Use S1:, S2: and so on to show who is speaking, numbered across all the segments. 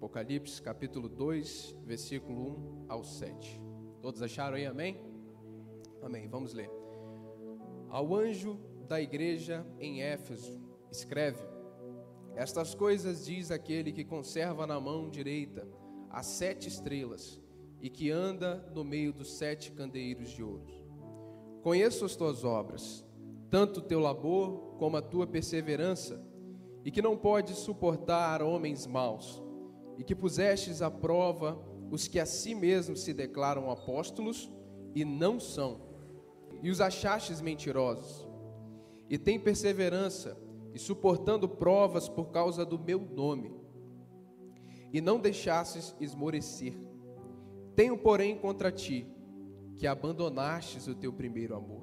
S1: Apocalipse capítulo 2, versículo 1 ao 7. Todos acharam aí, amém? Amém, vamos ler. Ao anjo da igreja em Éfeso, escreve: Estas coisas diz aquele que conserva na mão direita as sete estrelas e que anda no meio dos sete candeeiros de ouro. Conheço as tuas obras, tanto o teu labor como a tua perseverança, e que não podes suportar homens maus, e que pusestes à prova os que a si mesmos se declaram apóstolos e não são, e os achastes mentirosos. E tem perseverança e suportando provas por causa do meu nome, e não deixastes esmorecer. Tenho, porém, contra ti que abandonastes o teu primeiro amor.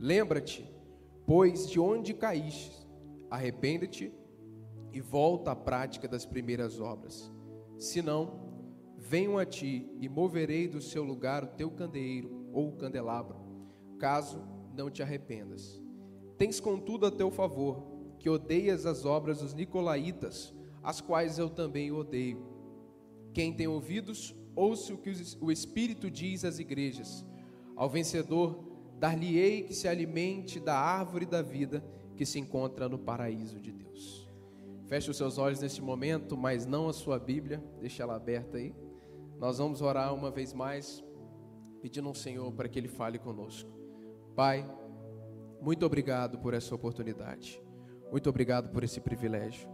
S1: Lembra-te, pois, de onde caíste, arrepende-te e volta à prática das primeiras obras. Senão, venho a ti e moverei do seu lugar o teu candeeiro ou candelabro, caso não te arrependas. Tens contudo a teu favor que odeias as obras dos nicolaítas, as quais eu também odeio. Quem tem ouvidos, ouça o que o Espírito diz às igrejas. Ao vencedor, dar-lhe-ei que se alimente da árvore da vida que se encontra no paraíso de Deus. Feche os seus olhos neste momento, mas não a sua Bíblia, deixe ela aberta aí. Nós vamos orar uma vez mais, pedindo ao Senhor para que Ele fale conosco. Pai, muito obrigado por essa oportunidade, muito obrigado por esse privilégio.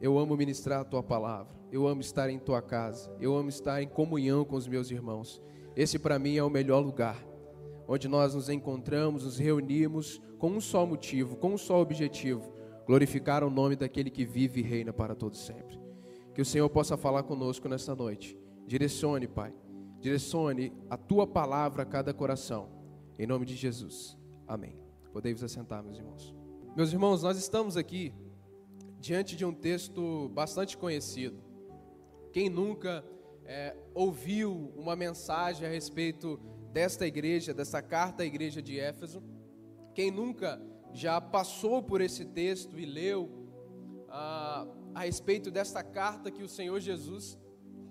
S1: Eu amo ministrar a tua palavra, eu amo estar em tua casa, eu amo estar em comunhão com os meus irmãos. Esse para mim é o melhor lugar, onde nós nos encontramos, nos reunimos com um só motivo, com um só objetivo: glorificar o nome daquele que vive e reina para todos sempre. Que o Senhor possa falar conosco nesta noite. Direcione, Pai. Direcione a tua palavra a cada coração. Em nome de Jesus. Amém. Podeis assentar, meus irmãos. Meus irmãos, nós estamos aqui diante de um texto bastante conhecido. Quem nunca é, ouviu uma mensagem a respeito desta igreja, dessa carta à igreja de Éfeso? Quem nunca já passou por esse texto e leu ah, a respeito desta carta que o Senhor Jesus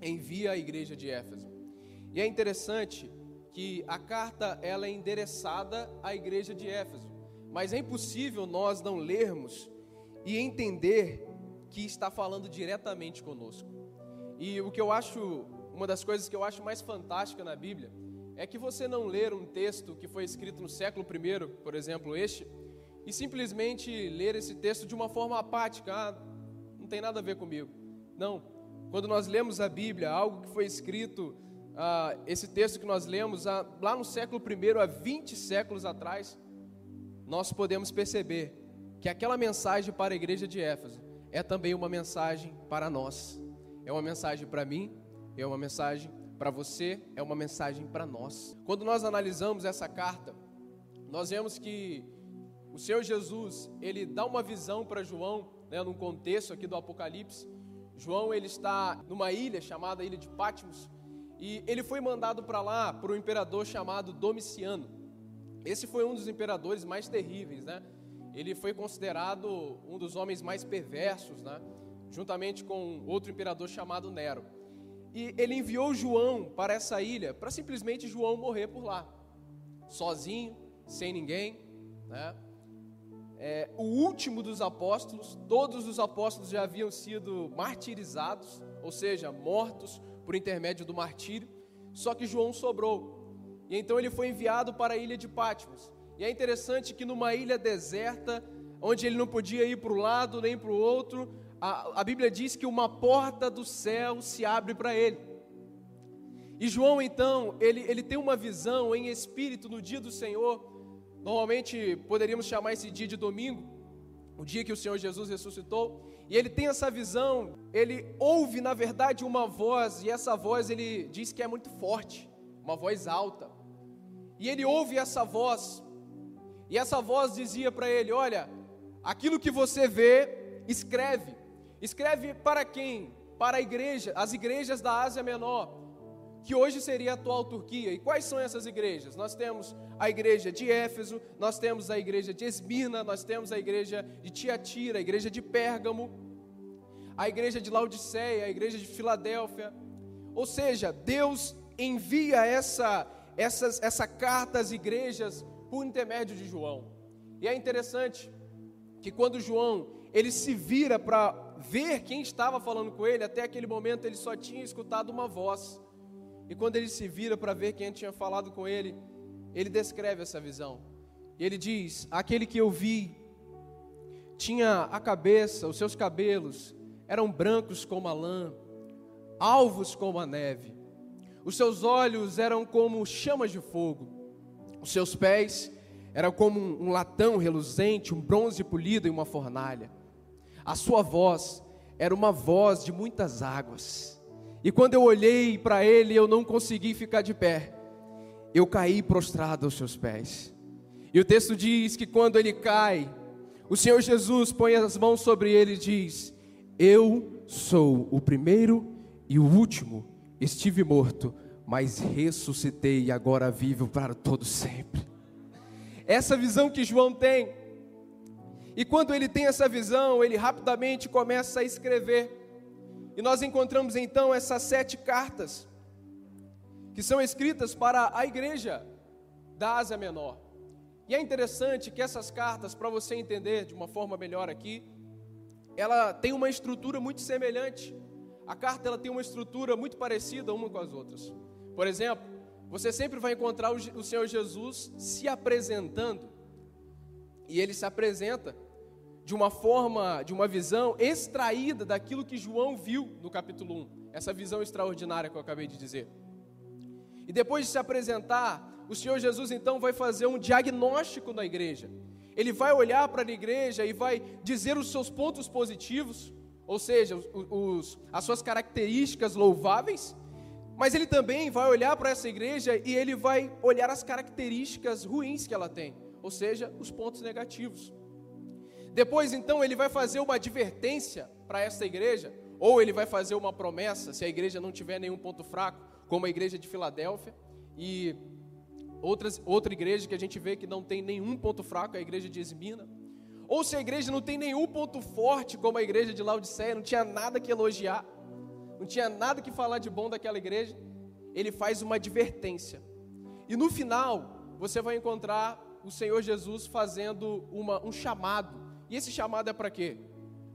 S1: envia à igreja de Éfeso? E é interessante que a carta ela é endereçada à igreja de Éfeso, mas é impossível nós não lermos e entender que está falando diretamente conosco. E o que eu acho, uma das coisas que eu acho mais fantástica na Bíblia, é que você não ler um texto que foi escrito no século I, por exemplo, este, e simplesmente ler esse texto de uma forma apática, ah, não tem nada a ver comigo. Não. Quando nós lemos a Bíblia, algo que foi escrito, ah, esse texto que nós lemos ah, lá no século I, há 20 séculos atrás, nós podemos perceber que aquela mensagem para a igreja de Éfeso é também uma mensagem para nós. É uma mensagem para mim, é uma mensagem para você, é uma mensagem para nós. Quando nós analisamos essa carta, nós vemos que o Senhor Jesus, ele dá uma visão para João, né, num contexto aqui do Apocalipse. João, ele está numa ilha chamada Ilha de Patmos, e ele foi mandado para lá por um imperador chamado Domiciano. Esse foi um dos imperadores mais terríveis, né? Ele foi considerado um dos homens mais perversos, né? Juntamente com outro imperador chamado Nero. E ele enviou João para essa ilha, para simplesmente João morrer por lá, sozinho, sem ninguém. Né? É, o último dos apóstolos, todos os apóstolos já haviam sido martirizados, ou seja, mortos por intermédio do martírio, só que João sobrou. E então ele foi enviado para a ilha de Patmos. E é interessante que numa ilha deserta, onde ele não podia ir para o lado nem para o outro, a, a Bíblia diz que uma porta do céu se abre para ele. E João, então, ele, ele tem uma visão em espírito no dia do Senhor. Normalmente poderíamos chamar esse dia de domingo, o dia que o Senhor Jesus ressuscitou. E ele tem essa visão, ele ouve, na verdade, uma voz, e essa voz ele diz que é muito forte, uma voz alta. E ele ouve essa voz, e essa voz dizia para ele: Olha, aquilo que você vê, escreve. Escreve para quem? Para a igreja, as igrejas da Ásia Menor, que hoje seria a atual Turquia. E quais são essas igrejas? Nós temos a igreja de Éfeso, nós temos a igreja de Esmirna, nós temos a igreja de Tiatira, a igreja de Pérgamo. a igreja de Laodiceia, a igreja de Filadélfia. Ou seja, Deus envia essa, essas, essa carta às igrejas por intermédio de João. E é interessante que quando João ele se vira para ver quem estava falando com ele, até aquele momento ele só tinha escutado uma voz. E quando ele se vira para ver quem tinha falado com ele, ele descreve essa visão. E ele diz: Aquele que eu vi tinha a cabeça, os seus cabelos eram brancos como a lã, alvos como a neve. Os seus olhos eram como chamas de fogo. Os seus pés eram como um latão reluzente, um bronze polido em uma fornalha. A sua voz era uma voz de muitas águas. E quando eu olhei para ele, eu não consegui ficar de pé. Eu caí prostrado aos seus pés. E o texto diz que quando ele cai, o Senhor Jesus põe as mãos sobre ele e diz: Eu sou o primeiro e o último. Estive morto, mas ressuscitei e agora vivo para todo sempre. Essa visão que João tem e quando ele tem essa visão, ele rapidamente começa a escrever. E nós encontramos então essas sete cartas, que são escritas para a igreja da Ásia Menor. E é interessante que essas cartas, para você entender de uma forma melhor aqui, ela tem uma estrutura muito semelhante. A carta ela tem uma estrutura muito parecida uma com as outras. Por exemplo, você sempre vai encontrar o Senhor Jesus se apresentando. E ele se apresenta de uma forma, de uma visão extraída daquilo que João viu no capítulo 1, essa visão extraordinária que eu acabei de dizer. E depois de se apresentar, o Senhor Jesus então vai fazer um diagnóstico na igreja. Ele vai olhar para a igreja e vai dizer os seus pontos positivos, ou seja, os, as suas características louváveis, mas ele também vai olhar para essa igreja e ele vai olhar as características ruins que ela tem, ou seja, os pontos negativos. Depois, então, ele vai fazer uma advertência para essa igreja, ou ele vai fazer uma promessa, se a igreja não tiver nenhum ponto fraco, como a igreja de Filadélfia, e outras, outra igreja que a gente vê que não tem nenhum ponto fraco, é a igreja de Esmina. Ou se a igreja não tem nenhum ponto forte, como a igreja de Laodiceia, não tinha nada que elogiar, não tinha nada que falar de bom daquela igreja, ele faz uma advertência. E no final, você vai encontrar o Senhor Jesus fazendo uma, um chamado e esse chamado é para quê?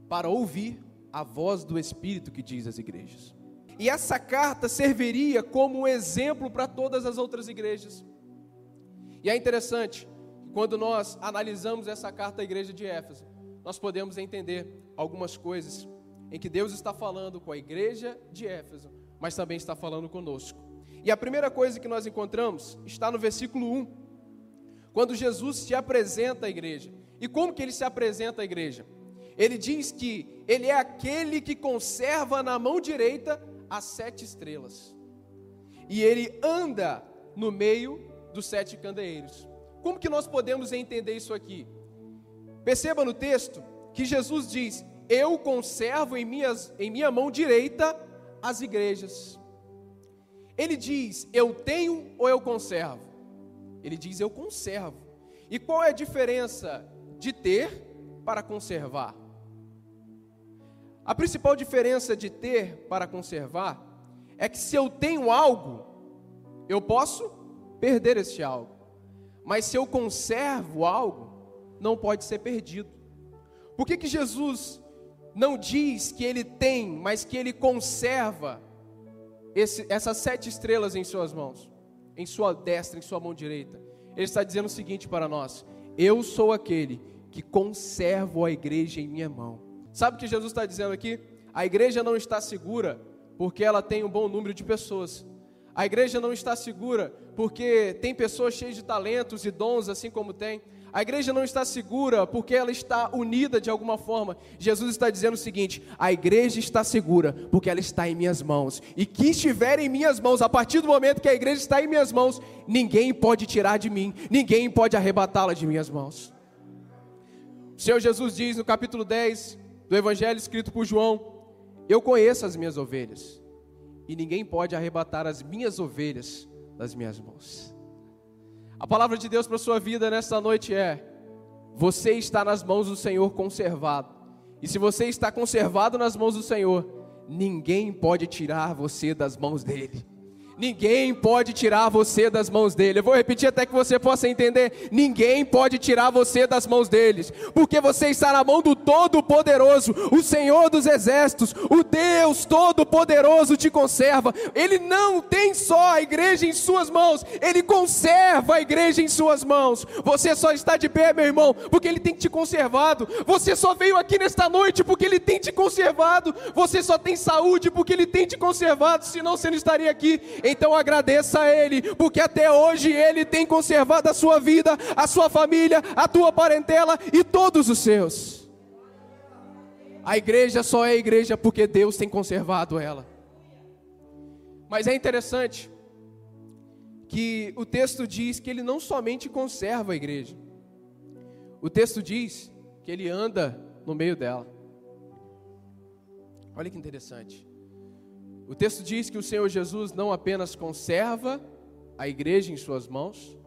S1: Para ouvir a voz do Espírito que diz às igrejas. E essa carta serviria como um exemplo para todas as outras igrejas. E é interessante, quando nós analisamos essa carta à igreja de Éfeso, nós podemos entender algumas coisas em que Deus está falando com a igreja de Éfeso, mas também está falando conosco. E a primeira coisa que nós encontramos está no versículo 1, quando Jesus se apresenta à igreja. E como que ele se apresenta à igreja? Ele diz que ele é aquele que conserva na mão direita as sete estrelas. E ele anda no meio dos sete candeeiros. Como que nós podemos entender isso aqui? Perceba no texto que Jesus diz: Eu conservo em, minhas, em minha mão direita as igrejas. Ele diz: Eu tenho ou eu conservo? Ele diz: Eu conservo. E qual é a diferença de ter para conservar. A principal diferença de ter para conservar é que se eu tenho algo, eu posso perder este algo. Mas se eu conservo algo, não pode ser perdido. Por que, que Jesus não diz que ele tem, mas que ele conserva esse, essas sete estrelas em suas mãos, em sua destra, em sua mão direita? Ele está dizendo o seguinte para nós: Eu sou aquele que conservo a igreja em minha mão. Sabe o que Jesus está dizendo aqui? A igreja não está segura porque ela tem um bom número de pessoas. A igreja não está segura porque tem pessoas cheias de talentos e dons, assim como tem. A igreja não está segura porque ela está unida de alguma forma. Jesus está dizendo o seguinte: a igreja está segura porque ela está em minhas mãos. E que estiver em minhas mãos, a partir do momento que a igreja está em minhas mãos, ninguém pode tirar de mim, ninguém pode arrebatá-la de minhas mãos. O Senhor Jesus diz no capítulo 10 do Evangelho escrito por João: Eu conheço as minhas ovelhas, e ninguém pode arrebatar as minhas ovelhas das minhas mãos. A palavra de Deus para a sua vida nesta noite é: Você está nas mãos do Senhor conservado, E se você está conservado nas mãos do Senhor, ninguém pode tirar você das mãos dele. Ninguém pode tirar você das mãos dele. Eu vou repetir até que você possa entender. Ninguém pode tirar você das mãos deles, porque você está na mão do Todo-Poderoso, o Senhor dos Exércitos, o Deus Todo-Poderoso te conserva. Ele não tem só a igreja em suas mãos, ele conserva a igreja em suas mãos. Você só está de pé, meu irmão, porque ele tem te conservado. Você só veio aqui nesta noite porque ele tem te conservado. Você só tem saúde porque ele tem te conservado, senão você não estaria aqui. Então agradeça a Ele, porque até hoje Ele tem conservado a sua vida, a sua família, a tua parentela e todos os seus. A igreja só é igreja porque Deus tem conservado ela. Mas é interessante que o texto diz que Ele não somente conserva a igreja, o texto diz que Ele anda no meio dela. Olha que interessante. O texto diz que o Senhor Jesus não apenas conserva a igreja em suas mãos,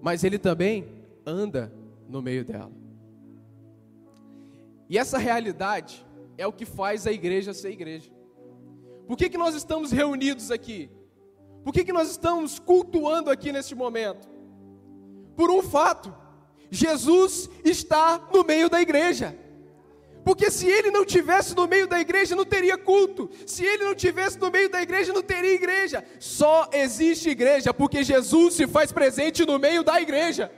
S1: mas ele também anda no meio dela. E essa realidade é o que faz a igreja ser igreja. Por que, que nós estamos reunidos aqui? Por que, que nós estamos cultuando aqui neste momento? Por um fato: Jesus está no meio da igreja. Porque se ele não tivesse no meio da igreja, não teria culto. Se ele não tivesse no meio da igreja, não teria igreja. Só existe igreja porque Jesus se faz presente no meio da igreja.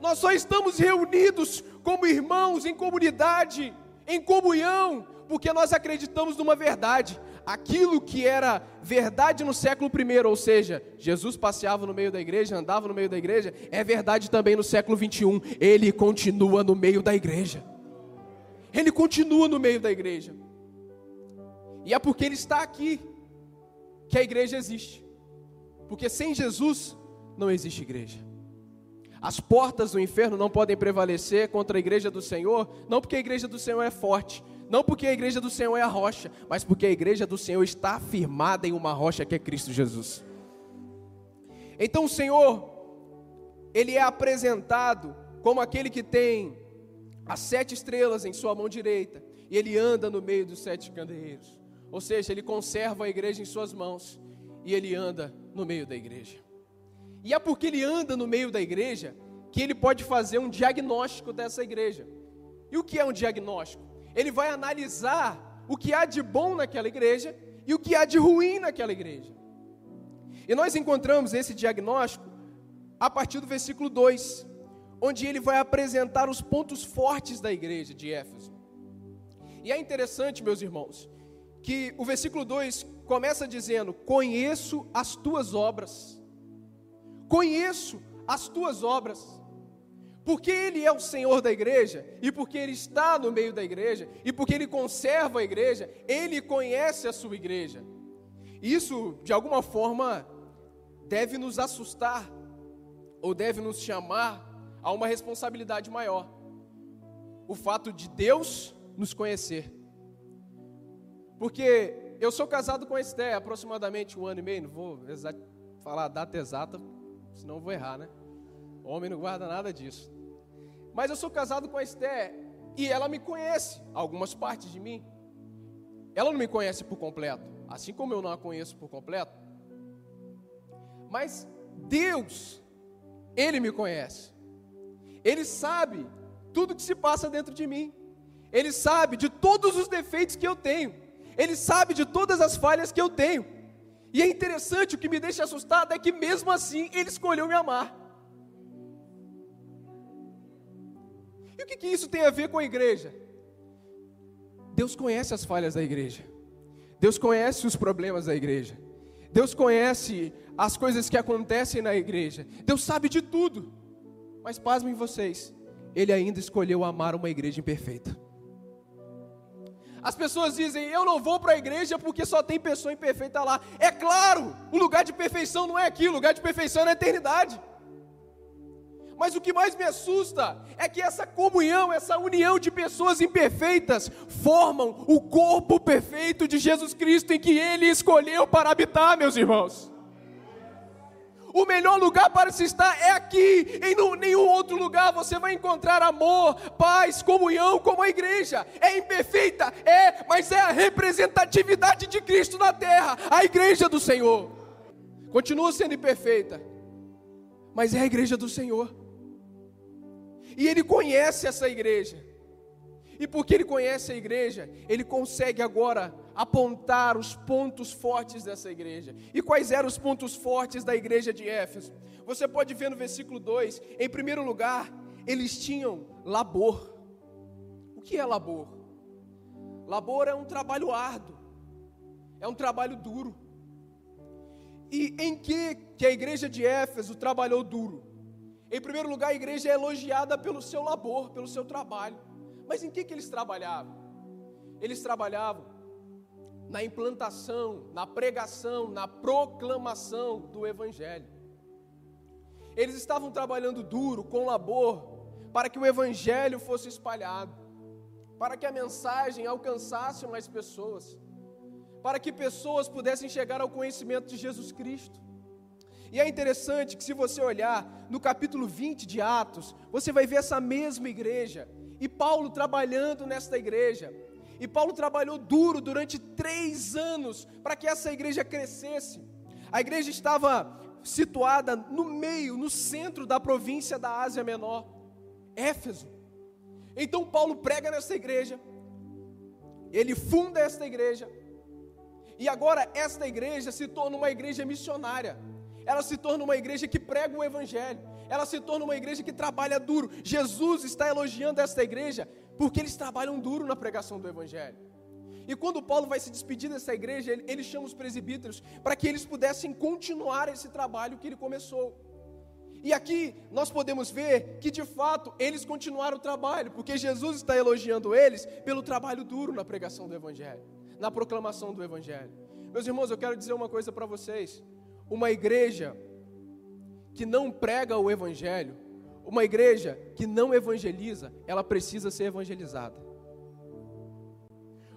S1: Nós só estamos reunidos como irmãos em comunidade, em comunhão, porque nós acreditamos numa verdade. Aquilo que era verdade no século I, ou seja, Jesus passeava no meio da igreja, andava no meio da igreja, é verdade também no século 21. Ele continua no meio da igreja. Ele continua no meio da igreja. E é porque Ele está aqui que a igreja existe. Porque sem Jesus não existe igreja. As portas do inferno não podem prevalecer contra a igreja do Senhor, não porque a igreja do Senhor é forte, não porque a igreja do Senhor é a rocha, mas porque a igreja do Senhor está firmada em uma rocha que é Cristo Jesus. Então o Senhor, ele é apresentado como aquele que tem as sete estrelas em sua mão direita, e ele anda no meio dos sete candeeiros. Ou seja, ele conserva a igreja em suas mãos e ele anda no meio da igreja. E é porque ele anda no meio da igreja que ele pode fazer um diagnóstico dessa igreja. E o que é um diagnóstico? Ele vai analisar o que há de bom naquela igreja e o que há de ruim naquela igreja. E nós encontramos esse diagnóstico a partir do versículo 2, onde ele vai apresentar os pontos fortes da igreja de Éfeso. E é interessante, meus irmãos, que o versículo 2 começa dizendo: Conheço as tuas obras. Conheço as tuas obras. Porque Ele é o Senhor da igreja, e porque Ele está no meio da igreja, e porque Ele conserva a igreja, Ele conhece a sua igreja. Isso, de alguma forma, deve nos assustar, ou deve nos chamar há uma responsabilidade maior: o fato de Deus nos conhecer. Porque eu sou casado com a Esté aproximadamente um ano e meio, não vou falar a data exata, senão vou errar, né? O homem não guarda nada disso. Mas eu sou casado com a Esté e ela me conhece, algumas partes de mim. Ela não me conhece por completo, assim como eu não a conheço por completo. Mas Deus, Ele me conhece. Ele sabe tudo que se passa dentro de mim. Ele sabe de todos os defeitos que eu tenho. Ele sabe de todas as falhas que eu tenho. E é interessante, o que me deixa assustado é que mesmo assim ele escolheu me amar. E o que, que isso tem a ver com a igreja? Deus conhece as falhas da igreja. Deus conhece os problemas da igreja. Deus conhece as coisas que acontecem na igreja. Deus sabe de tudo. Mas pasmem vocês, ele ainda escolheu amar uma igreja imperfeita. As pessoas dizem, eu não vou para a igreja porque só tem pessoa imperfeita lá. É claro, o lugar de perfeição não é aqui, o lugar de perfeição é na eternidade. Mas o que mais me assusta é que essa comunhão, essa união de pessoas imperfeitas formam o corpo perfeito de Jesus Cristo em que ele escolheu para habitar, meus irmãos. O melhor lugar para se estar é aqui. Em nenhum outro lugar você vai encontrar amor, paz, comunhão como a igreja. É imperfeita, é, mas é a representatividade de Cristo na terra, a igreja do Senhor. Continua sendo imperfeita, mas é a igreja do Senhor. E ele conhece essa igreja. E porque ele conhece a igreja, ele consegue agora apontar os pontos fortes dessa igreja. E quais eram os pontos fortes da igreja de Éfeso? Você pode ver no versículo 2, em primeiro lugar, eles tinham labor. O que é labor? Labor é um trabalho árduo, é um trabalho duro. E em que, que a igreja de Éfeso trabalhou duro? Em primeiro lugar, a igreja é elogiada pelo seu labor, pelo seu trabalho. Mas em que, que eles trabalhavam? Eles trabalhavam na implantação, na pregação, na proclamação do Evangelho. Eles estavam trabalhando duro, com labor, para que o Evangelho fosse espalhado, para que a mensagem alcançasse mais pessoas, para que pessoas pudessem chegar ao conhecimento de Jesus Cristo. E é interessante que, se você olhar no capítulo 20 de Atos, você vai ver essa mesma igreja e Paulo trabalhando nesta igreja. E Paulo trabalhou duro durante três anos para que essa igreja crescesse. A igreja estava situada no meio, no centro da província da Ásia Menor, Éfeso. Então Paulo prega nessa igreja, ele funda esta igreja, e agora esta igreja se torna uma igreja missionária. Ela se torna uma igreja que prega o evangelho ela se torna uma igreja que trabalha duro. Jesus está elogiando esta igreja porque eles trabalham duro na pregação do Evangelho. E quando Paulo vai se despedir dessa igreja, ele, ele chama os presbíteros para que eles pudessem continuar esse trabalho que ele começou. E aqui nós podemos ver que de fato eles continuaram o trabalho, porque Jesus está elogiando eles pelo trabalho duro na pregação do Evangelho, na proclamação do Evangelho. Meus irmãos, eu quero dizer uma coisa para vocês: uma igreja que não prega o Evangelho, uma igreja que não evangeliza, ela precisa ser evangelizada.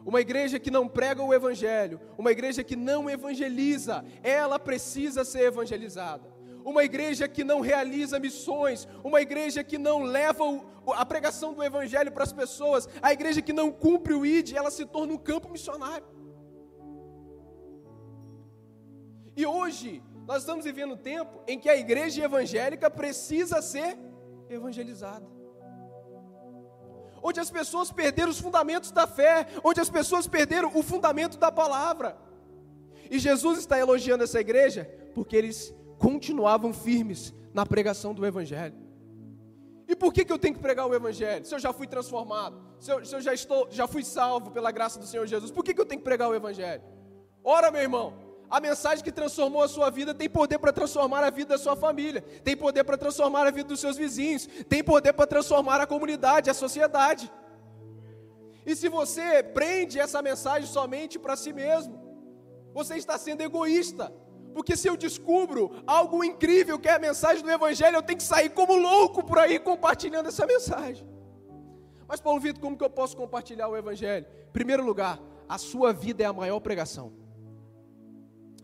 S1: Uma igreja que não prega o Evangelho, uma igreja que não evangeliza, ela precisa ser evangelizada. Uma igreja que não realiza missões, uma igreja que não leva a pregação do Evangelho para as pessoas, a igreja que não cumpre o ID, ela se torna um campo missionário. E hoje, nós estamos vivendo um tempo em que a igreja evangélica precisa ser evangelizada. Onde as pessoas perderam os fundamentos da fé, onde as pessoas perderam o fundamento da palavra. E Jesus está elogiando essa igreja porque eles continuavam firmes na pregação do Evangelho. E por que, que eu tenho que pregar o Evangelho? Se eu já fui transformado, se eu, se eu já, estou, já fui salvo pela graça do Senhor Jesus, por que, que eu tenho que pregar o Evangelho? Ora, meu irmão, a mensagem que transformou a sua vida tem poder para transformar a vida da sua família, tem poder para transformar a vida dos seus vizinhos, tem poder para transformar a comunidade, a sociedade. E se você prende essa mensagem somente para si mesmo, você está sendo egoísta. Porque se eu descubro algo incrível que é a mensagem do Evangelho, eu tenho que sair como louco por aí compartilhando essa mensagem. Mas, Paulo Vitor, como que eu posso compartilhar o Evangelho? Em primeiro lugar, a sua vida é a maior pregação.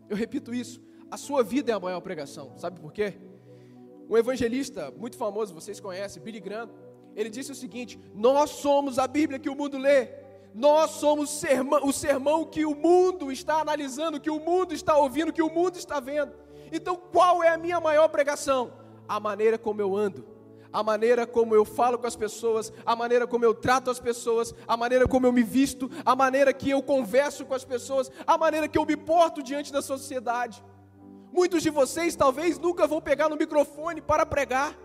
S1: Eu repito isso, a sua vida é a maior pregação. Sabe por quê? Um evangelista muito famoso, vocês conhecem, Billy Graham, ele disse o seguinte: Nós somos a Bíblia que o mundo lê, nós somos o sermão, que o mundo está analisando, que o mundo está ouvindo, que o mundo está vendo. Então, qual é a minha maior pregação? A maneira como eu ando, a maneira como eu falo com as pessoas, a maneira como eu trato as pessoas, a maneira como eu me visto, a maneira que eu converso com as pessoas, a maneira que eu me porto diante da sociedade. Muitos de vocês talvez nunca vão pegar no microfone para pregar,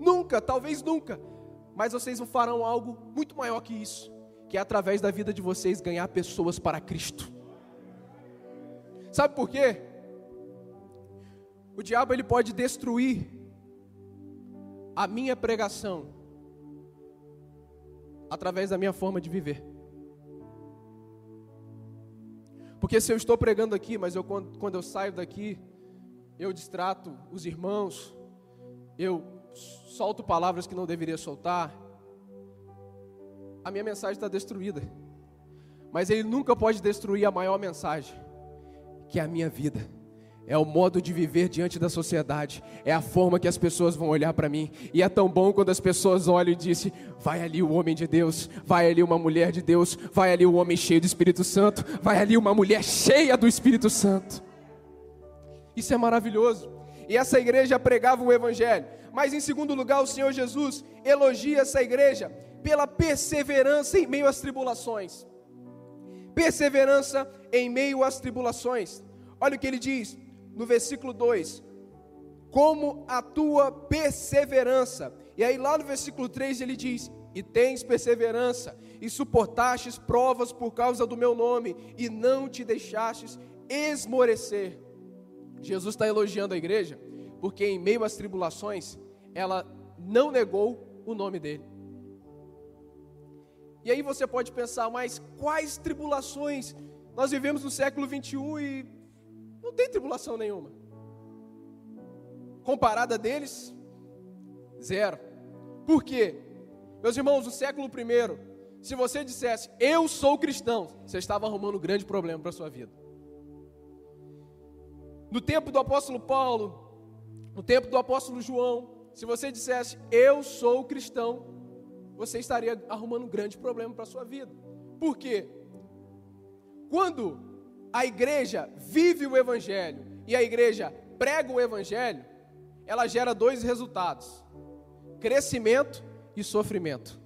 S1: nunca, talvez nunca, mas vocês farão algo muito maior que isso, que é através da vida de vocês ganhar pessoas para Cristo. Sabe por quê? O diabo ele pode destruir a minha pregação através da minha forma de viver. Porque se eu estou pregando aqui, mas eu, quando, quando eu saio daqui, eu distrato os irmãos, eu solto palavras que não deveria soltar, a minha mensagem está destruída. Mas ele nunca pode destruir a maior mensagem, que é a minha vida, É o modo de viver diante da sociedade. É a forma que as pessoas vão olhar para mim. E é tão bom quando as pessoas olham e dizem: vai ali o homem de Deus, vai ali uma mulher de Deus, vai ali o homem cheio do Espírito Santo, vai ali uma mulher cheia do Espírito Santo. Isso é maravilhoso. E essa igreja pregava o Evangelho. Mas em segundo lugar, o Senhor Jesus elogia essa igreja pela perseverança em meio às tribulações. Perseverança em meio às tribulações. Olha o que ele diz: no versículo 2: Como a tua perseverança. E aí, lá no versículo 3, ele diz: E tens perseverança, e suportastes provas por causa do meu nome, e não te deixastes esmorecer. Jesus está elogiando a igreja, porque em meio às tribulações, ela não negou o nome dele. E aí você pode pensar, mas quais tribulações? Nós vivemos no século 21 e não tem tribulação nenhuma. Comparada deles, zero. Por quê? Meus irmãos, no século I, se você dissesse, eu sou cristão, você estava arrumando um grande problema para a sua vida. No tempo do apóstolo Paulo, no tempo do apóstolo João, se você dissesse, eu sou cristão, você estaria arrumando um grande problema para a sua vida. Por quê? Quando a igreja vive o evangelho e a igreja prega o evangelho, ela gera dois resultados: crescimento e sofrimento.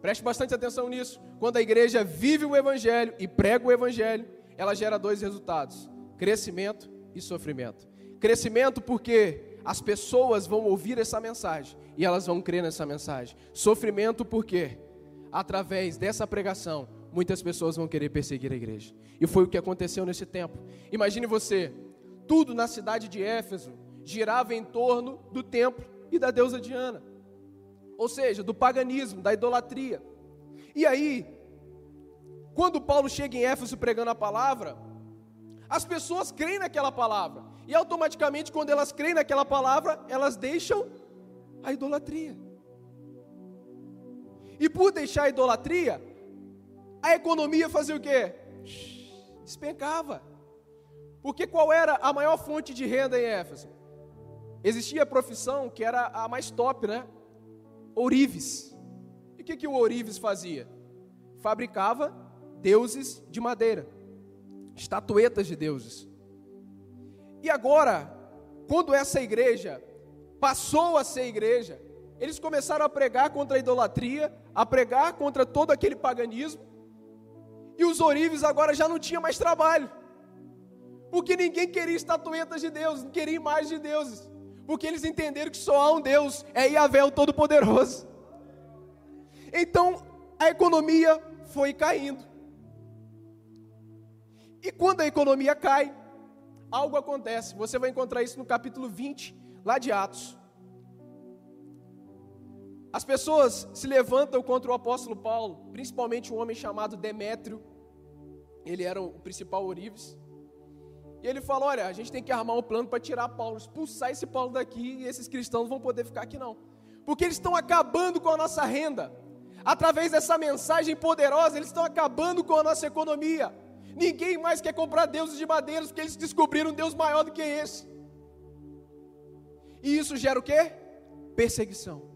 S1: Preste bastante atenção nisso. Quando a igreja vive o evangelho e prega o evangelho, ela gera dois resultados: crescimento e sofrimento. Crescimento porque as pessoas vão ouvir essa mensagem e elas vão crer nessa mensagem. Sofrimento porque através dessa pregação muitas pessoas vão querer perseguir a igreja. E foi o que aconteceu nesse tempo. Imagine você, tudo na cidade de Éfeso girava em torno do templo e da deusa Diana. Ou seja, do paganismo, da idolatria. E aí, quando Paulo chega em Éfeso pregando a palavra, as pessoas creem naquela palavra. E automaticamente, quando elas creem naquela palavra, elas deixam a idolatria. E por deixar a idolatria, a economia fazia o quê? Despencava. Porque qual era a maior fonte de renda em Éfeso? Existia a profissão que era a mais top, né? Ourives. E o que, que o ourives fazia? Fabricava deuses de madeira, estatuetas de deuses. E agora, quando essa igreja passou a ser igreja, eles começaram a pregar contra a idolatria, a pregar contra todo aquele paganismo, e os ourives agora já não tinha mais trabalho. Porque ninguém queria estatuetas de Deus, não queria imagens de deuses. Porque eles entenderam que só há um Deus, é Yahvé o Todo-Poderoso. Então, a economia foi caindo. E quando a economia cai, algo acontece. Você vai encontrar isso no capítulo 20, lá de Atos. As pessoas se levantam contra o apóstolo Paulo, principalmente um homem chamado Demétrio. Ele era o principal ourives. E ele fala: Olha, a gente tem que armar um plano para tirar Paulo, expulsar esse Paulo daqui e esses cristãos não vão poder ficar aqui, não. Porque eles estão acabando com a nossa renda. Através dessa mensagem poderosa, eles estão acabando com a nossa economia. Ninguém mais quer comprar deuses de madeiras porque eles descobriram um Deus maior do que esse. E isso gera o quê? Perseguição.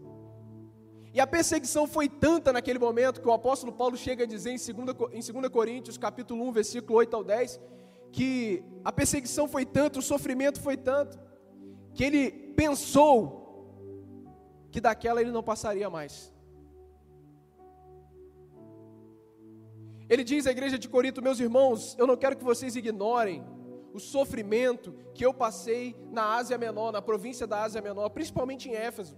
S1: E a perseguição foi tanta naquele momento que o apóstolo Paulo chega a dizer em 2, em 2 Coríntios, capítulo 1, versículo 8 ao 10, que a perseguição foi tanto, o sofrimento foi tanto, que ele pensou que daquela ele não passaria mais. Ele diz à igreja de Corinto, meus irmãos, eu não quero que vocês ignorem o sofrimento que eu passei na Ásia Menor, na província da Ásia Menor, principalmente em Éfeso.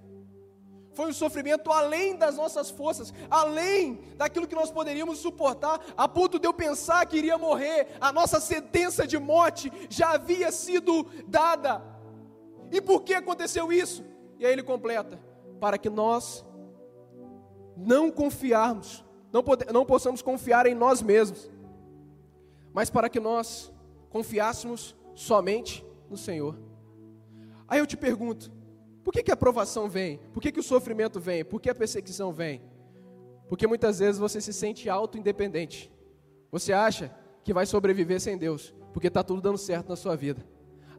S1: Foi um sofrimento além das nossas forças, além daquilo que nós poderíamos suportar, a ponto de eu pensar que iria morrer. A nossa sentença de morte já havia sido dada. E por que aconteceu isso? E aí ele completa: para que nós não confiarmos, não, pode, não possamos confiar em nós mesmos, mas para que nós confiássemos somente no Senhor. Aí eu te pergunto, por que, que a provação vem? Por que, que o sofrimento vem? Por que a perseguição vem? Porque muitas vezes você se sente auto-independente. Você acha que vai sobreviver sem Deus. porque está tudo dando certo na sua vida.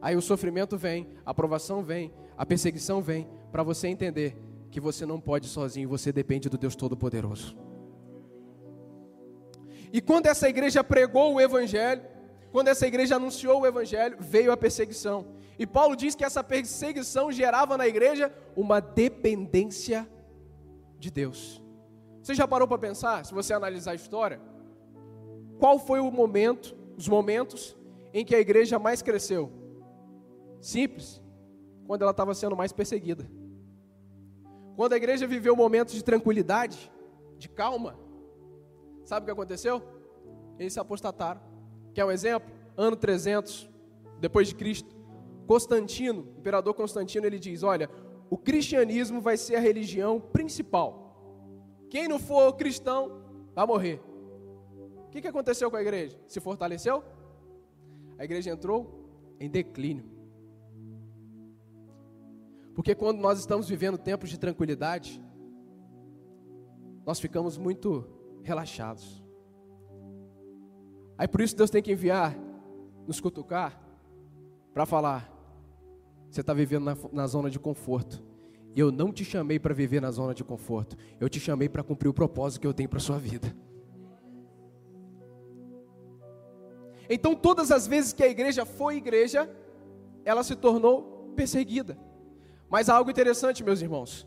S1: Aí o sofrimento vem, a aprovação vem, a perseguição vem, para você entender que você não pode sozinho, você depende do Deus Todo-Poderoso. E quando essa igreja pregou o Evangelho, quando essa igreja anunciou o Evangelho, veio a perseguição. E Paulo diz que essa perseguição gerava na igreja uma dependência de Deus. Você já parou para pensar, se você analisar a história, qual foi o momento, os momentos em que a igreja mais cresceu? Simples, quando ela estava sendo mais perseguida. Quando a igreja viveu momentos de tranquilidade, de calma, sabe o que aconteceu? Eles se apostataram. Quer um exemplo? Ano 300 depois de Cristo, Constantino, imperador Constantino, ele diz: Olha, o cristianismo vai ser a religião principal. Quem não for cristão vai morrer. O que, que aconteceu com a igreja? Se fortaleceu? A igreja entrou em declínio. Porque quando nós estamos vivendo tempos de tranquilidade, nós ficamos muito relaxados. Aí por isso Deus tem que enviar, nos cutucar, para falar: você está vivendo na, na, zona de conforto. E eu não te chamei para viver na zona de conforto. Eu te chamei para cumprir o propósito que eu tenho para sua vida. Então, todas as vezes que a igreja foi igreja, ela se tornou perseguida. Mas há algo interessante, meus irmãos.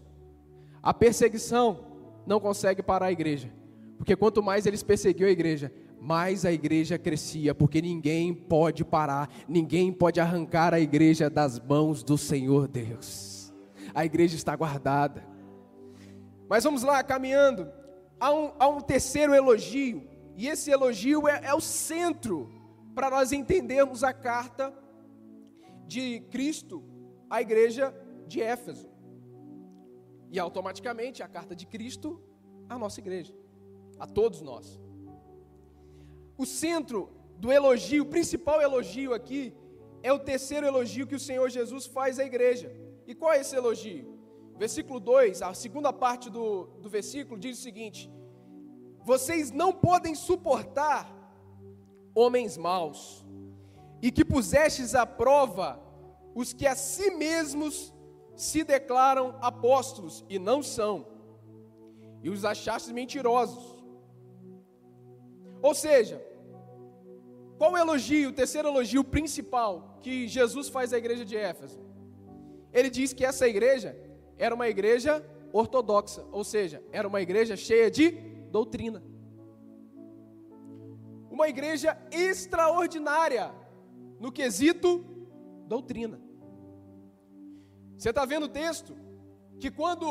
S1: A perseguição não consegue parar a igreja. Porque quanto mais eles perseguiam a igreja, mais a igreja crescia, porque ninguém pode parar, ninguém pode arrancar a igreja das mãos do Senhor Deus. A igreja está guardada. Mas vamos lá, caminhando. Há um, há um terceiro elogio, e esse elogio é, é o centro para nós entendermos a carta de Cristo à igreja de Éfeso. E automaticamente a carta de Cristo à nossa igreja, a todos nós. O centro do elogio, o principal elogio aqui, é o terceiro elogio que o Senhor Jesus faz à igreja. E qual é esse elogio? Versículo 2, a segunda parte do, do versículo diz o seguinte: Vocês não podem suportar homens maus, e que pusestes à prova os que a si mesmos se declaram apóstolos e não são, e os achastes mentirosos. Ou seja, qual o elogio, o terceiro elogio principal que Jesus faz à igreja de Éfeso? Ele diz que essa igreja era uma igreja ortodoxa, ou seja, era uma igreja cheia de doutrina. Uma igreja extraordinária no quesito doutrina. Você está vendo o texto? Que quando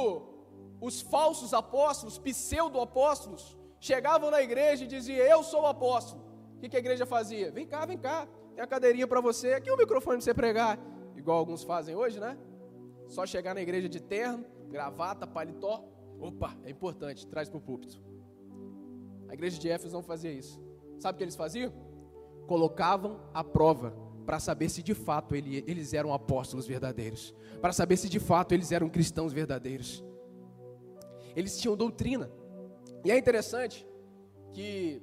S1: os falsos apóstolos, pseudo-apóstolos, chegavam na igreja e diziam: Eu sou o apóstolo. O que, a igreja fazia? Vem cá, vem cá, tem a cadeirinha para você, aqui o microfone para você pregar. Igual alguns fazem hoje, né? Só chegar na igreja de terno, gravata, paletó. Opa, é importante, traz para o púlpito. A igreja de Éfeso não fazia isso. Sabe o que eles faziam? Colocavam a prova para saber se de fato eles eram apóstolos verdadeiros, para saber se de fato eles eram cristãos verdadeiros. Eles tinham doutrina. E é interessante que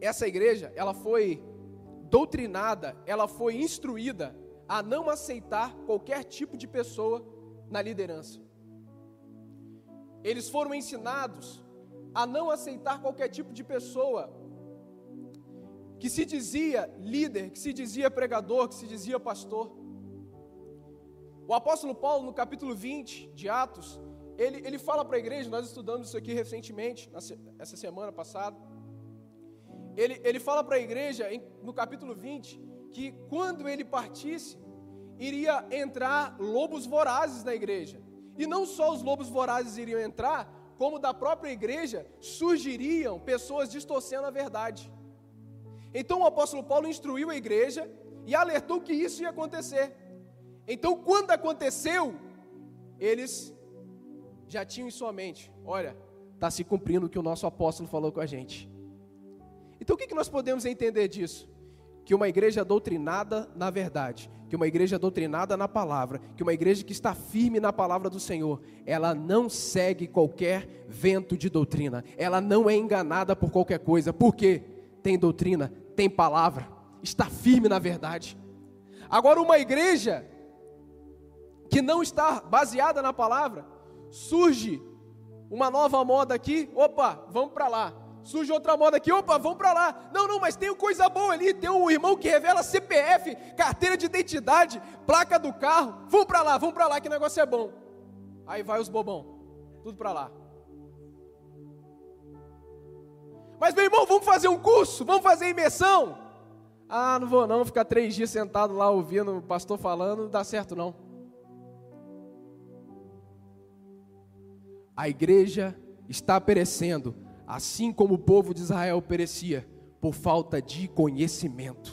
S1: essa igreja, ela foi doutrinada, ela foi instruída a não aceitar qualquer tipo de pessoa na liderança. Eles foram ensinados a não aceitar qualquer tipo de pessoa que se dizia líder, que se dizia pregador, que se dizia pastor. O apóstolo Paulo, no capítulo 20 de Atos, ele, ele fala para a igreja, nós estudamos isso aqui recentemente, essa semana passada. Ele, ele fala para a igreja, no capítulo 20, que quando ele partisse, iria entrar lobos vorazes na igreja. E não só os lobos vorazes iriam entrar, como da própria igreja surgiriam pessoas distorcendo a verdade. Então o apóstolo Paulo instruiu a igreja e alertou que isso ia acontecer. Então, quando aconteceu, eles já tinham em sua mente: olha, está se cumprindo o que o nosso apóstolo falou com a gente. Então, o que nós podemos entender disso? Que uma igreja doutrinada na verdade, que uma igreja doutrinada na palavra, que uma igreja que está firme na palavra do Senhor, ela não segue qualquer vento de doutrina, ela não é enganada por qualquer coisa, por quê? Tem doutrina, tem palavra. está firme na verdade. Agora, uma igreja que não está baseada na palavra, surge uma nova moda aqui, opa, vamos para lá. Surge outra moda aqui, opa, vamos para lá. Não, não, mas tem coisa boa ali, tem um irmão que revela CPF, carteira de identidade, placa do carro. Vamos para lá, vamos para lá que negócio é bom. Aí vai os bobão, tudo para lá. Mas meu irmão, vamos fazer um curso, vamos fazer imersão. Ah, não vou não, ficar três dias sentado lá ouvindo o pastor falando, não dá certo não. A igreja está perecendo, assim como o povo de Israel perecia, por falta de conhecimento.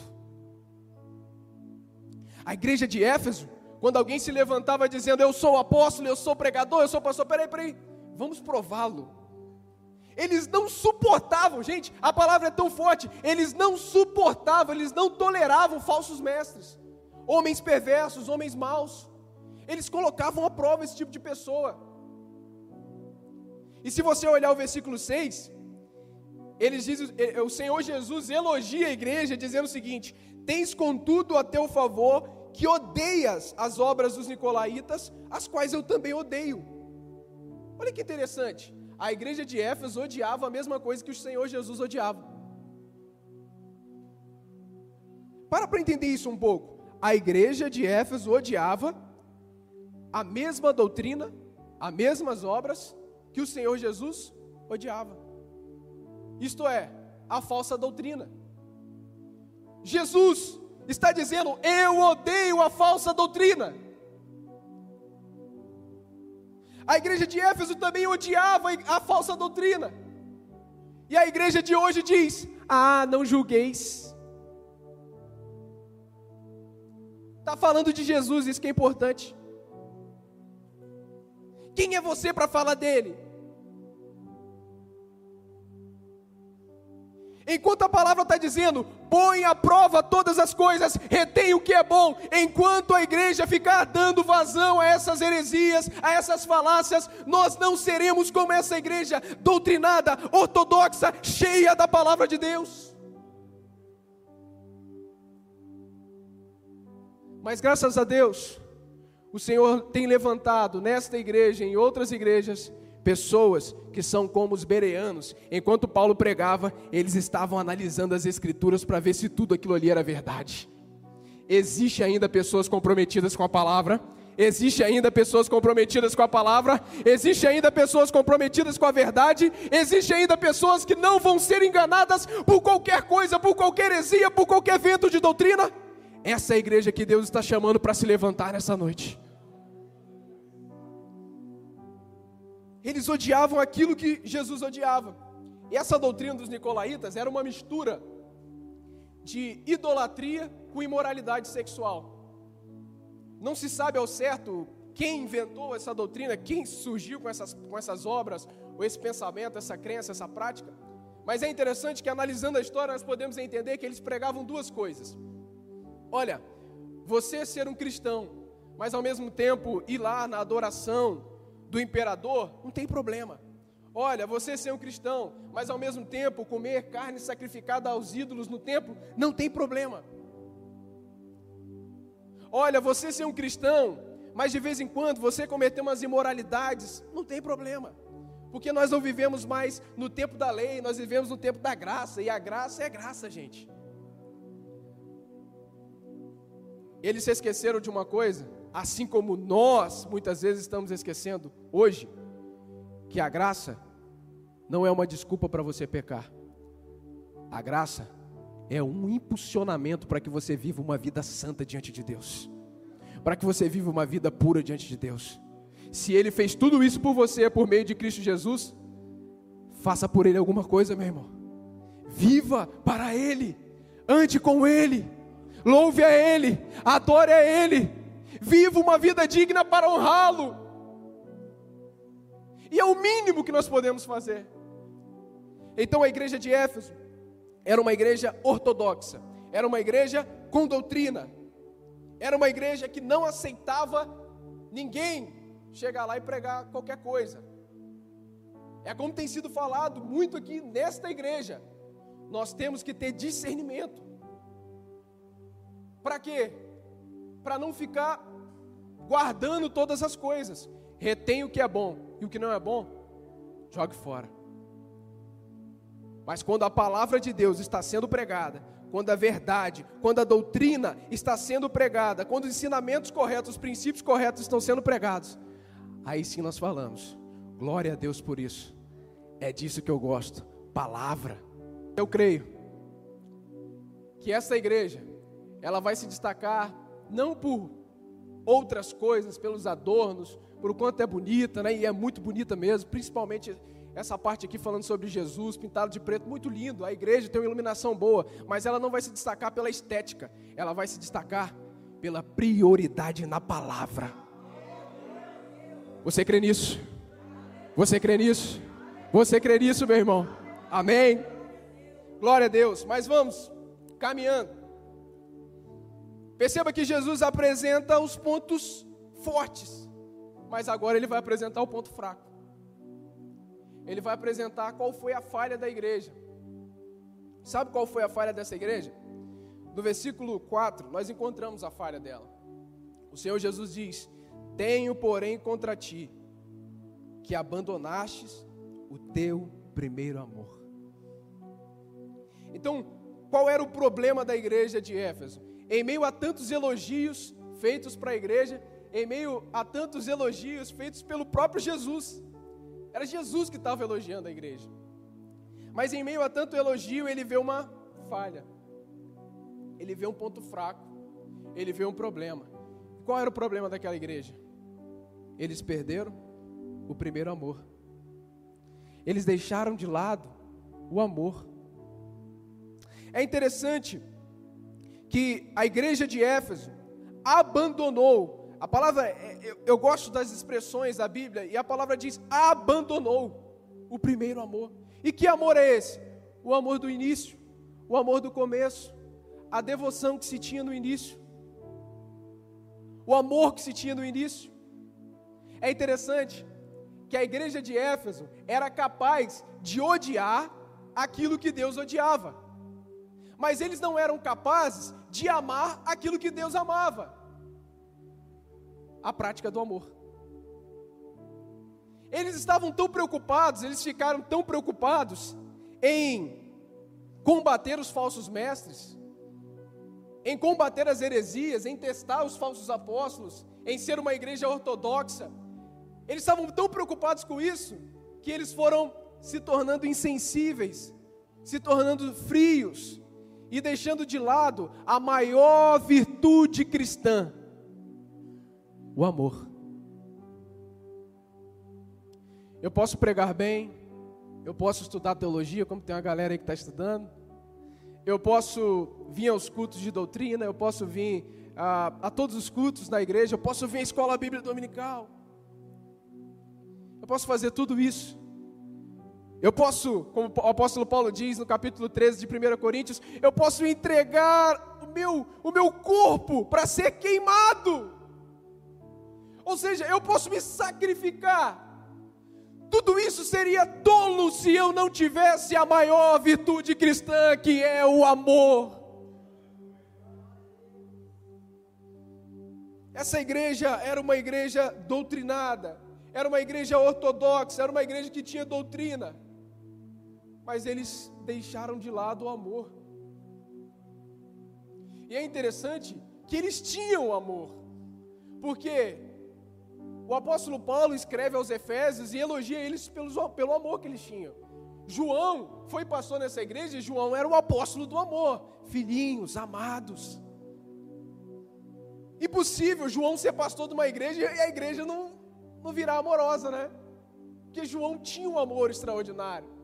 S1: A igreja de Éfeso, quando alguém se levantava dizendo, Eu sou apóstolo, eu sou pregador, eu sou pastor, peraí, peraí, vamos prová-lo. Eles não suportavam, gente, a palavra é tão forte, eles não suportavam, eles não toleravam falsos mestres, homens perversos, homens maus. Eles colocavam à prova esse tipo de pessoa. E se você olhar o versículo 6, eles dizem, o Senhor Jesus elogia a igreja dizendo o seguinte: Tens contudo a teu favor que odeias as obras dos nicolaítas, as quais eu também odeio. Olha que interessante. A igreja de Éfeso odiava a mesma coisa que o Senhor Jesus odiava. Para para entender isso um pouco. A igreja de Éfeso odiava a mesma doutrina, as mesmas obras que o Senhor Jesus odiava. Isto é, a falsa doutrina. Jesus está dizendo: Eu odeio a falsa doutrina. A igreja de Éfeso também odiava a falsa doutrina. E a igreja de hoje diz: Ah, não julgueis. Está falando de Jesus, isso que é importante. Quem é você para falar dele? Enquanto a palavra está dizendo, põe à prova todas as coisas, retém o que é bom, enquanto a igreja ficar dando vazão a essas heresias, a essas falácias, nós não seremos como essa igreja doutrinada, ortodoxa, cheia da palavra de Deus. Mas graças a Deus, o Senhor tem levantado nesta igreja e em outras igrejas Pessoas que são como os bereanos, enquanto Paulo pregava, eles estavam analisando as escrituras para ver se tudo aquilo ali era verdade. Existe ainda pessoas comprometidas com a palavra, existe ainda pessoas comprometidas com a palavra, existe ainda pessoas comprometidas com a verdade, existe ainda pessoas que não vão ser enganadas por qualquer coisa, por qualquer heresia, por qualquer vento de doutrina. Essa é a igreja que Deus está chamando para se levantar nessa noite. Eles odiavam aquilo que Jesus odiava. E essa doutrina dos nicolaítas era uma mistura de idolatria com imoralidade sexual. Não se sabe ao certo quem inventou essa doutrina, quem surgiu com essas, com essas obras, ou esse pensamento, essa crença, essa prática. Mas é interessante que analisando a história nós podemos entender que eles pregavam duas coisas. Olha, você ser um cristão, mas ao mesmo tempo ir lá na adoração, do imperador, não tem problema. Olha, você ser um cristão, mas ao mesmo tempo comer carne sacrificada aos ídolos no templo, não tem problema. Olha, você ser um cristão, mas de vez em quando você cometer umas imoralidades, não tem problema. Porque nós não vivemos mais no tempo da lei, nós vivemos no tempo da graça, e a graça é graça, gente. Eles se esqueceram de uma coisa, assim como nós muitas vezes estamos esquecendo hoje, que a graça não é uma desculpa para você pecar. A graça é um impulsionamento para que você viva uma vida santa diante de Deus, para que você viva uma vida pura diante de Deus. Se Ele fez tudo isso por você por meio de Cristo Jesus, faça por Ele alguma coisa, meu irmão. Viva para Ele, ande com Ele, louve a Ele, adore a Ele Viva uma vida digna para honrá-lo. E é o mínimo que nós podemos fazer. Então a igreja de Éfeso era uma igreja ortodoxa, era uma igreja com doutrina, era uma igreja que não aceitava ninguém chegar lá e pregar qualquer coisa. É como tem sido falado muito aqui nesta igreja. Nós temos que ter discernimento. Para quê? Para não ficar guardando todas as coisas. Retém o que é bom e o que não é bom, jogue fora. Mas quando a palavra de Deus está sendo pregada, quando a verdade, quando a doutrina está sendo pregada, quando os ensinamentos corretos, os princípios corretos estão sendo pregados, aí sim nós falamos: glória a Deus por isso. É disso que eu gosto, palavra. Eu creio que essa igreja, ela vai se destacar não por outras coisas, pelos adornos, por quanto é bonita, né? E é muito bonita mesmo, principalmente essa parte aqui falando sobre Jesus, pintado de preto, muito lindo. A igreja tem uma iluminação boa, mas ela não vai se destacar pela estética, ela vai se destacar pela prioridade na palavra. Você crê nisso? Você crê nisso? Você crê nisso, meu irmão? Amém? Glória a Deus. Mas vamos caminhando. Perceba que Jesus apresenta os pontos fortes, mas agora ele vai apresentar o ponto fraco ele vai apresentar qual foi a falha da igreja. Sabe qual foi a falha dessa igreja? No versículo 4, nós encontramos a falha dela. O Senhor Jesus diz: Tenho, porém, contra ti que abandonastes o teu primeiro amor. Então, qual era o problema da igreja de Éfeso? Em meio a tantos elogios feitos para a igreja, em meio a tantos elogios feitos pelo próprio Jesus, era Jesus que estava elogiando a igreja. Mas em meio a tanto elogio, ele vê uma falha. Ele vê um ponto fraco. Ele vê um problema. Qual era o problema daquela igreja? Eles perderam o primeiro amor. Eles deixaram de lado o amor. É interessante que a igreja de Éfeso abandonou a palavra, é, eu, eu gosto das expressões da Bíblia, e a palavra diz: abandonou o primeiro amor. E que amor é esse? O amor do início, o amor do começo, a devoção que se tinha no início, o amor que se tinha no início. É interessante que a igreja de Éfeso era capaz de odiar aquilo que Deus odiava, mas eles não eram capazes de amar aquilo que Deus amava a prática do amor. Eles estavam tão preocupados, eles ficaram tão preocupados em combater os falsos mestres, em combater as heresias, em testar os falsos apóstolos, em ser uma igreja ortodoxa. Eles estavam tão preocupados com isso que eles foram se tornando insensíveis, se tornando frios e deixando de lado a maior virtude cristã, o amor. Eu posso pregar bem, eu posso estudar teologia, como tem uma galera aí que está estudando, eu posso vir aos cultos de doutrina, eu posso vir a, a todos os cultos da igreja, eu posso vir à escola bíblica dominical, eu posso fazer tudo isso. Eu posso, como o apóstolo Paulo diz no capítulo 13 de 1 Coríntios, eu posso entregar o meu, o meu corpo para ser queimado. Ou seja, eu posso me sacrificar. Tudo isso seria tolo se eu não tivesse a maior virtude cristã, que é o amor. Essa igreja era uma igreja doutrinada, era uma igreja ortodoxa, era uma igreja que tinha doutrina, mas eles deixaram de lado o amor. E é interessante que eles tinham amor, porque o apóstolo Paulo escreve aos Efésios e elogia eles pelo, pelo amor que eles tinham. João foi pastor nessa igreja e João era o apóstolo do amor. Filhinhos, amados. Impossível João ser pastor de uma igreja e a igreja não, não virar amorosa, né? Porque João tinha um amor extraordinário.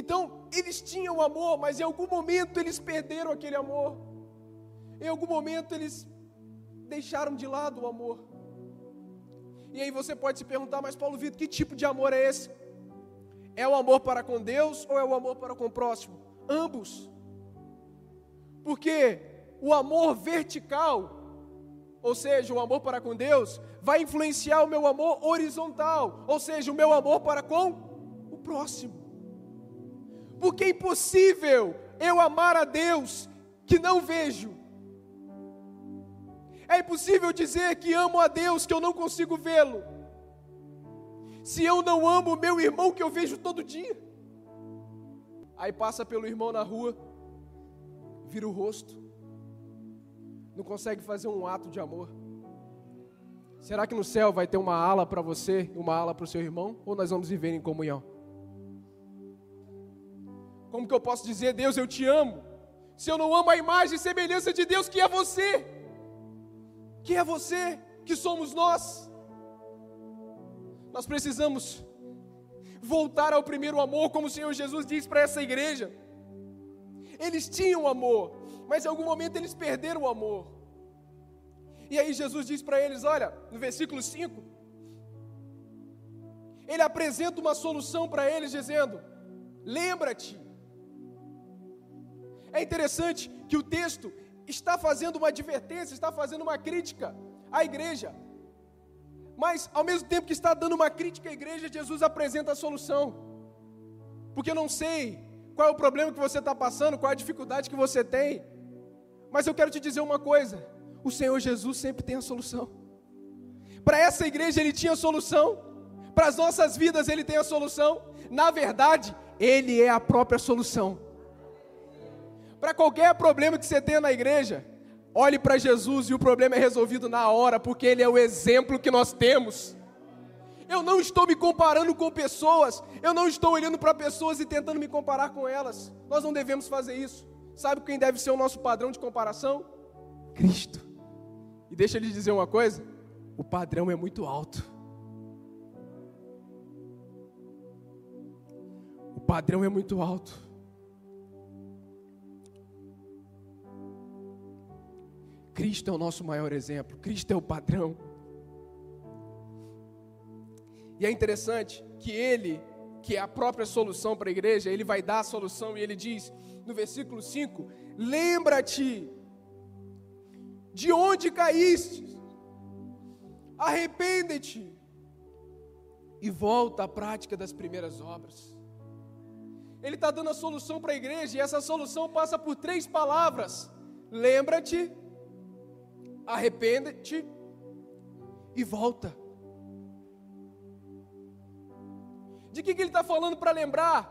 S1: Então, eles tinham amor, mas em algum momento eles perderam aquele amor. Em algum momento eles deixaram de lado o amor. E aí você pode se perguntar, mas Paulo Vitor, que tipo de amor é esse? É o amor para com Deus ou é o amor para com o próximo? Ambos. Porque o amor vertical, ou seja, o amor para com Deus, vai influenciar o meu amor horizontal, ou seja, o meu amor para com o próximo. Porque é impossível eu amar a Deus que não vejo. É impossível dizer que amo a Deus que eu não consigo vê-lo. Se eu não amo o meu irmão que eu vejo todo dia. Aí passa pelo irmão na rua, vira o rosto, não consegue fazer um ato de amor. Será que no céu vai ter uma ala para você e uma ala para o seu irmão? Ou nós vamos viver em comunhão? Como que eu posso dizer, Deus, eu te amo, se eu não amo a imagem e semelhança de Deus que é você? Que é você, que somos nós? Nós precisamos voltar ao primeiro amor, como o Senhor Jesus diz para essa igreja. Eles tinham amor, mas em algum momento eles perderam o amor. E aí Jesus diz para eles: olha, no versículo 5, ele apresenta uma solução para eles, dizendo: lembra-te. É interessante que o texto está fazendo uma advertência, está fazendo uma crítica à igreja. Mas, ao mesmo tempo que está dando uma crítica à igreja, Jesus apresenta a solução. Porque eu não sei qual é o problema que você está passando, qual é a dificuldade que você tem. Mas eu quero te dizer uma coisa: o Senhor Jesus sempre tem a solução. Para essa igreja ele tinha a solução, para as nossas vidas ele tem a solução. Na verdade, ele é a própria solução. Para qualquer problema que você tenha na igreja, olhe para Jesus e o problema é resolvido na hora, porque ele é o exemplo que nós temos. Eu não estou me comparando com pessoas, eu não estou olhando para pessoas e tentando me comparar com elas. Nós não devemos fazer isso. Sabe quem deve ser o nosso padrão de comparação? Cristo. E deixa eu lhe dizer uma coisa: o padrão é muito alto. O padrão é muito alto. Cristo é o nosso maior exemplo, Cristo é o padrão. E é interessante que Ele, que é a própria solução para a igreja, Ele vai dar a solução e Ele diz: no versículo 5: Lembra-te de onde caíste, arrepende-te e volta à prática das primeiras obras. Ele está dando a solução para a igreja e essa solução passa por três palavras: lembra-te, arrepende-te e volta. De que, que ele está falando para lembrar?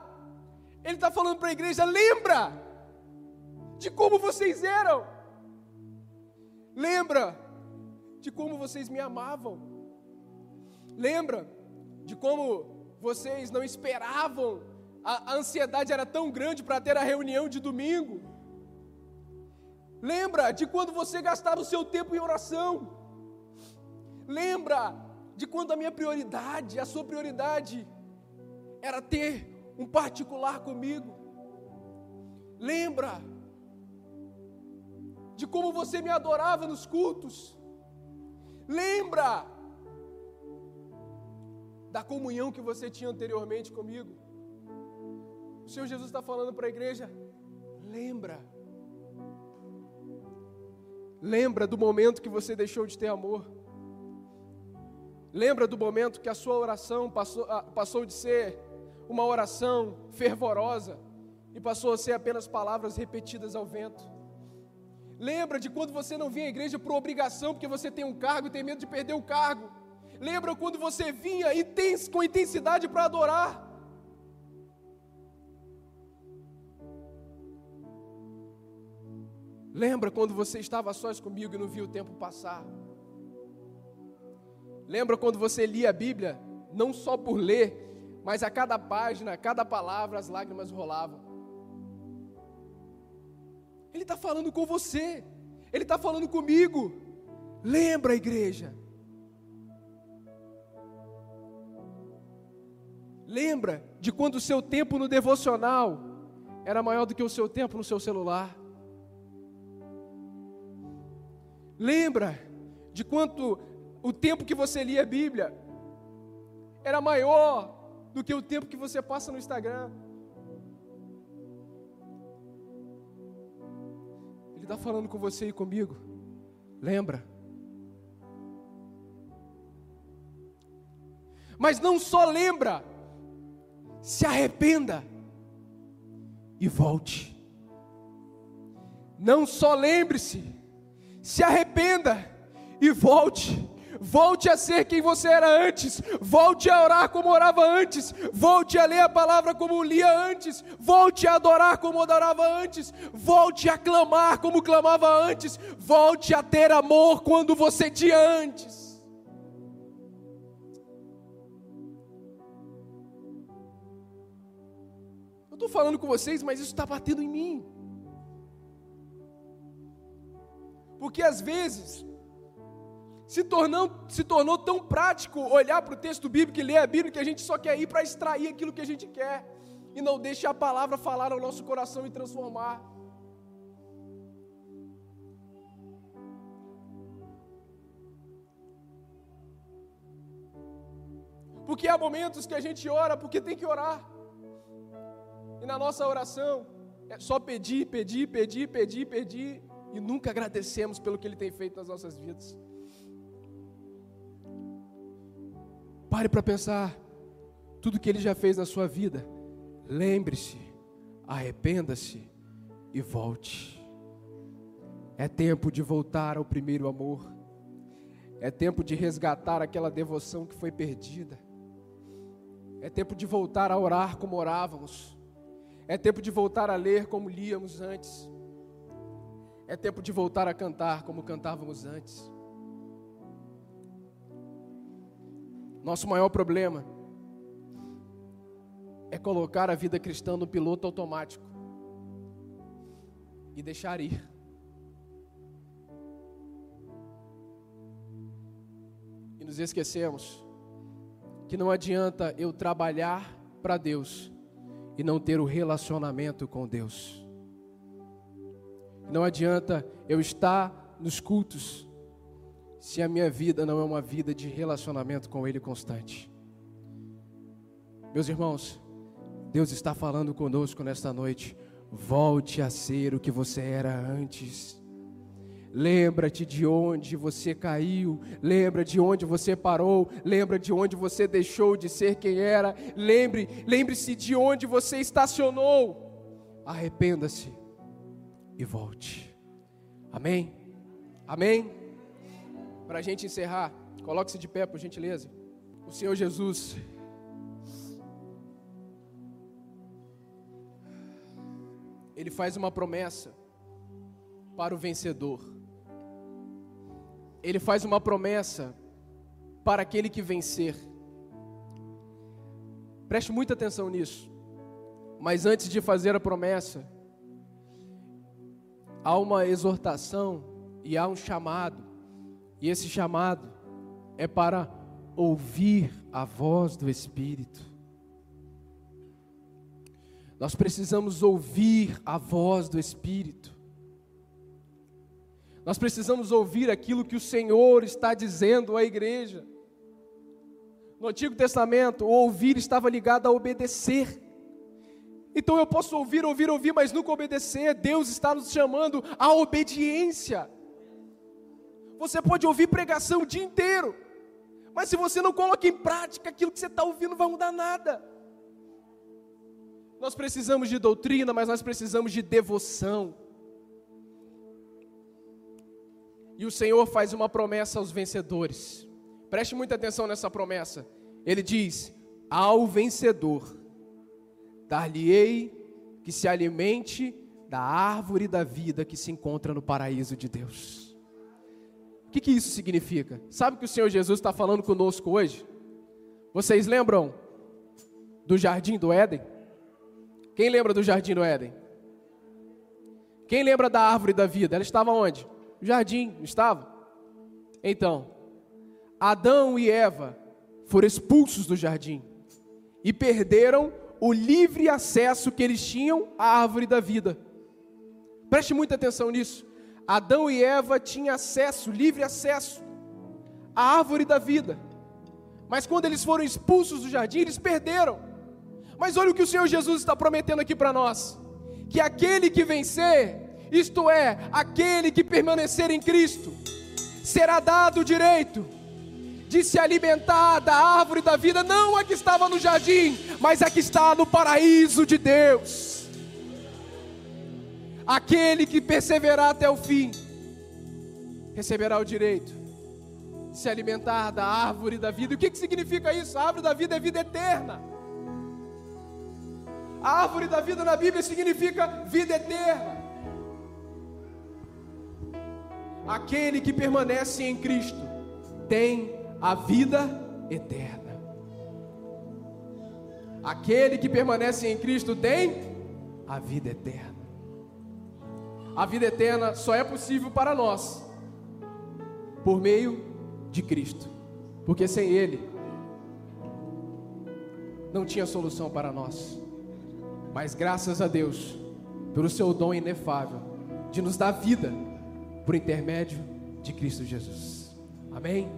S1: Ele está falando para a igreja: lembra de como vocês eram, lembra de como vocês me amavam, lembra de como vocês não esperavam, a, a ansiedade era tão grande para ter a reunião de domingo. Lembra de quando você gastava o seu tempo em oração. Lembra de quando a minha prioridade, a sua prioridade, era ter um particular comigo. Lembra de como você me adorava nos cultos. Lembra da comunhão que você tinha anteriormente comigo. O Senhor Jesus está falando para a igreja: lembra. Lembra do momento que você deixou de ter amor. Lembra do momento que a sua oração passou, ah, passou de ser uma oração fervorosa e passou a ser apenas palavras repetidas ao vento. Lembra de quando você não vinha à igreja por obrigação, porque você tem um cargo e tem medo de perder o cargo. Lembra quando você vinha com intensidade para adorar. Lembra quando você estava sós comigo e não viu o tempo passar? Lembra quando você lia a Bíblia, não só por ler, mas a cada página, a cada palavra, as lágrimas rolavam. Ele está falando com você, ele está falando comigo. Lembra, igreja. Lembra de quando o seu tempo no devocional era maior do que o seu tempo no seu celular. Lembra de quanto o tempo que você lia a Bíblia era maior do que o tempo que você passa no Instagram. Ele está falando com você e comigo. Lembra? Mas não só lembra, se arrependa e volte. Não só lembre-se, se arrependa e volte. Volte a ser quem você era antes. Volte a orar como orava antes. Volte a ler a palavra como lia antes. Volte a adorar como adorava antes. Volte a clamar como clamava antes. Volte a ter amor quando você tinha antes. Eu estou falando com vocês, mas isso está batendo em mim. Porque às vezes se tornou, se tornou tão prático olhar para o texto bíblico e ler a Bíblia que a gente só quer ir para extrair aquilo que a gente quer e não deixa a palavra falar ao nosso coração e transformar. Porque há momentos que a gente ora porque tem que orar. E na nossa oração é só pedir, pedir, pedir, pedir, pedir e nunca agradecemos pelo que ele tem feito nas nossas vidas. Pare para pensar tudo que ele já fez na sua vida. Lembre-se, arrependa-se e volte. É tempo de voltar ao primeiro amor. É tempo de resgatar aquela devoção que foi perdida. É tempo de voltar a orar como orávamos. É tempo de voltar a ler como líamos antes. É tempo de voltar a cantar como cantávamos antes. Nosso maior problema é colocar a vida cristã no piloto automático e deixar ir. E nos esquecemos que não adianta eu trabalhar para Deus e não ter o relacionamento com Deus. Não adianta eu estar nos cultos se a minha vida não é uma vida de relacionamento com Ele constante. Meus irmãos, Deus está falando conosco nesta noite. Volte a ser o que você era antes. Lembra-te de onde você caiu, lembra de onde você parou, lembra de onde você deixou de ser quem era, lembre, lembre-se de onde você estacionou. Arrependa-se e volte. Amém? Amém? Para a gente encerrar, coloque-se de pé, por gentileza. O Senhor Jesus. Ele faz uma promessa para o vencedor. Ele faz uma promessa para aquele que vencer. Preste muita atenção nisso. Mas antes de fazer a promessa, há uma exortação e há um chamado e esse chamado é para ouvir a voz do Espírito. Nós precisamos ouvir a voz do Espírito. Nós precisamos ouvir aquilo que o Senhor está dizendo à igreja. No Antigo Testamento, o ouvir estava ligado a obedecer. Então eu posso ouvir, ouvir, ouvir, mas nunca obedecer. Deus está nos chamando à obediência. Você pode ouvir pregação o dia inteiro, mas se você não coloca em prática aquilo que você está ouvindo, não vai mudar nada. Nós precisamos de doutrina, mas nós precisamos de devoção. E o Senhor faz uma promessa aos vencedores. Preste muita atenção nessa promessa. Ele diz: Ao vencedor, dar-lhe-ei que se alimente da árvore da vida que se encontra no paraíso de Deus que, que isso significa? Sabe o que o Senhor Jesus está falando conosco hoje? Vocês lembram do jardim do Éden? Quem lembra do jardim do Éden? Quem lembra da árvore da vida? Ela estava onde? No jardim, não estava? Então, Adão e Eva foram expulsos do jardim e perderam o livre acesso que eles tinham à árvore da vida. Preste muita atenção nisso. Adão e Eva tinham acesso, livre acesso à árvore da vida. Mas quando eles foram expulsos do jardim, eles perderam. Mas olha o que o Senhor Jesus está prometendo aqui para nós: que aquele que vencer, isto é, aquele que permanecer em Cristo, será dado o direito de se alimentar da árvore da vida, não a que estava no jardim, mas a que está no paraíso de Deus. Aquele que perseverar até o fim receberá o direito se alimentar da árvore da vida. E o que, que significa isso? A árvore da vida é vida eterna. A árvore da vida na Bíblia significa vida eterna. Aquele que permanece em Cristo tem a vida eterna. Aquele que permanece em Cristo tem a vida eterna. A vida eterna só é possível para nós por meio de Cristo, porque sem Ele não tinha solução para nós. Mas graças a Deus, pelo seu dom inefável de nos dar vida por intermédio de Cristo Jesus. Amém?